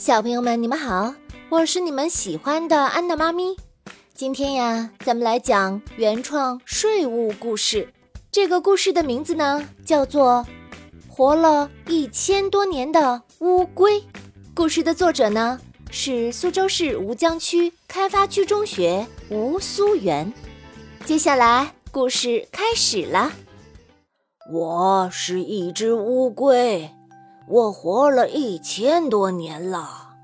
小朋友们，你们好，我是你们喜欢的安娜妈咪。今天呀，咱们来讲原创税务故事。这个故事的名字呢，叫做《活了一千多年的乌龟》。故事的作者呢，是苏州市吴江区开发区中学吴苏元。接下来，故事开始了。我是一只乌龟。我活了一千多年了，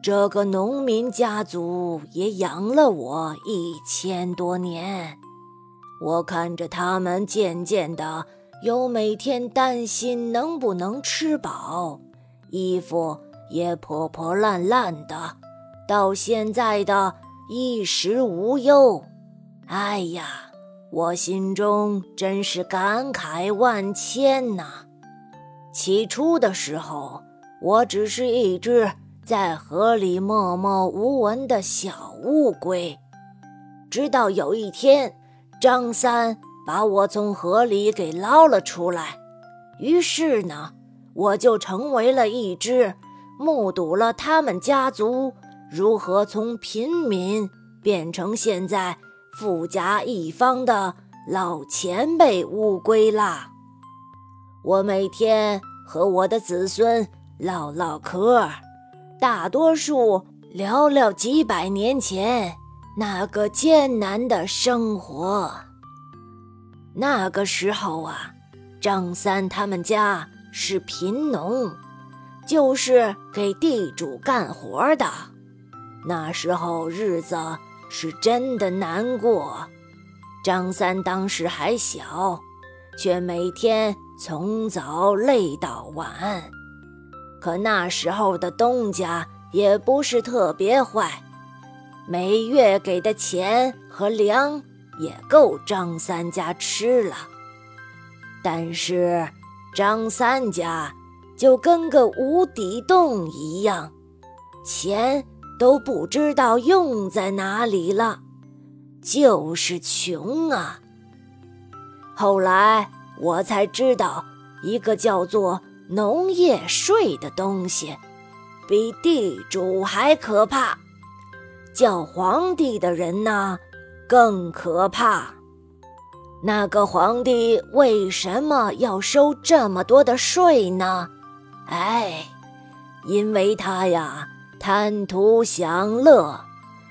这个农民家族也养了我一千多年。我看着他们渐渐的，由每天担心能不能吃饱，衣服也破破烂烂的，到现在的衣食无忧。哎呀，我心中真是感慨万千呐！起初的时候，我只是一只在河里默默无闻的小乌龟。直到有一天，张三把我从河里给捞了出来，于是呢，我就成为了一只目睹了他们家族如何从平民变成现在富甲一方的老前辈乌龟啦。我每天和我的子孙唠唠嗑，大多数聊聊几百年前那个艰难的生活。那个时候啊，张三他们家是贫农，就是给地主干活的。那时候日子是真的难过。张三当时还小，却每天。从早累到晚，可那时候的东家也不是特别坏，每月给的钱和粮也够张三家吃了。但是张三家就跟个无底洞一样，钱都不知道用在哪里了，就是穷啊。后来。我才知道，一个叫做农业税的东西，比地主还可怕。叫皇帝的人呢，更可怕。那个皇帝为什么要收这么多的税呢？哎，因为他呀，贪图享乐，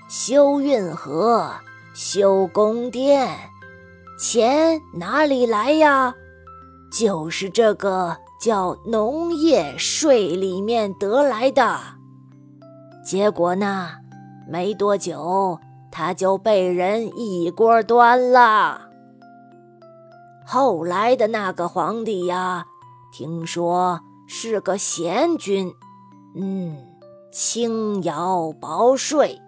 修运河，修宫殿，钱哪里来呀？就是这个叫农业税里面得来的，结果呢，没多久他就被人一锅端了。后来的那个皇帝呀，听说是个贤君，嗯，轻徭薄税，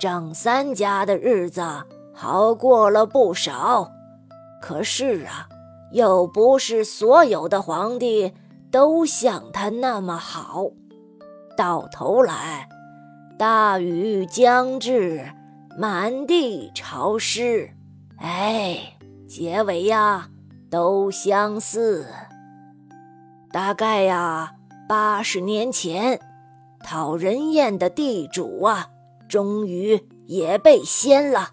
张三家的日子好过了不少。可是啊。又不是所有的皇帝都像他那么好，到头来，大雨将至，满地潮湿，哎，结尾呀都相似。大概呀，八十年前，讨人厌的地主啊，终于也被掀了。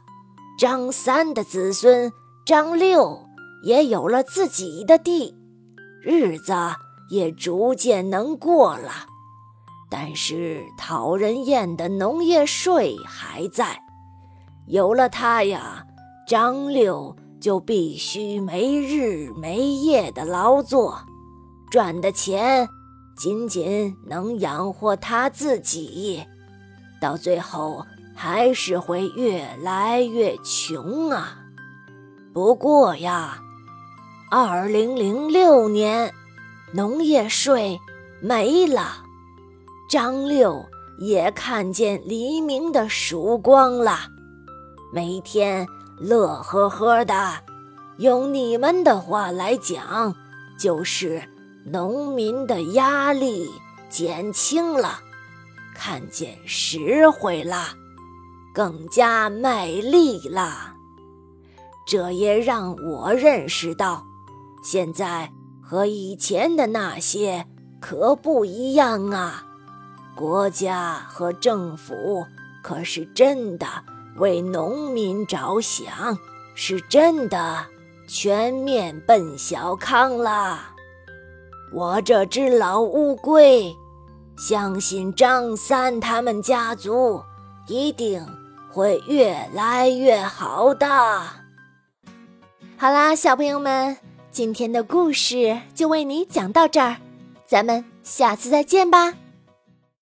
张三的子孙张六。也有了自己的地，日子也逐渐能过了，但是讨人厌的农业税还在。有了它呀，张六就必须没日没夜的劳作，赚的钱仅仅能养活他自己，到最后还是会越来越穷啊。不过呀。二零零六年，农业税没了，张六也看见黎明的曙光了，每天乐呵呵的。用你们的话来讲，就是农民的压力减轻了，看见实惠了，更加卖力了。这也让我认识到。现在和以前的那些可不一样啊！国家和政府可是真的为农民着想，是真的全面奔小康啦。我这只老乌龟，相信张三他们家族一定会越来越好的。好啦，小朋友们，今天的故事就为你讲到这儿，咱们下次再见吧。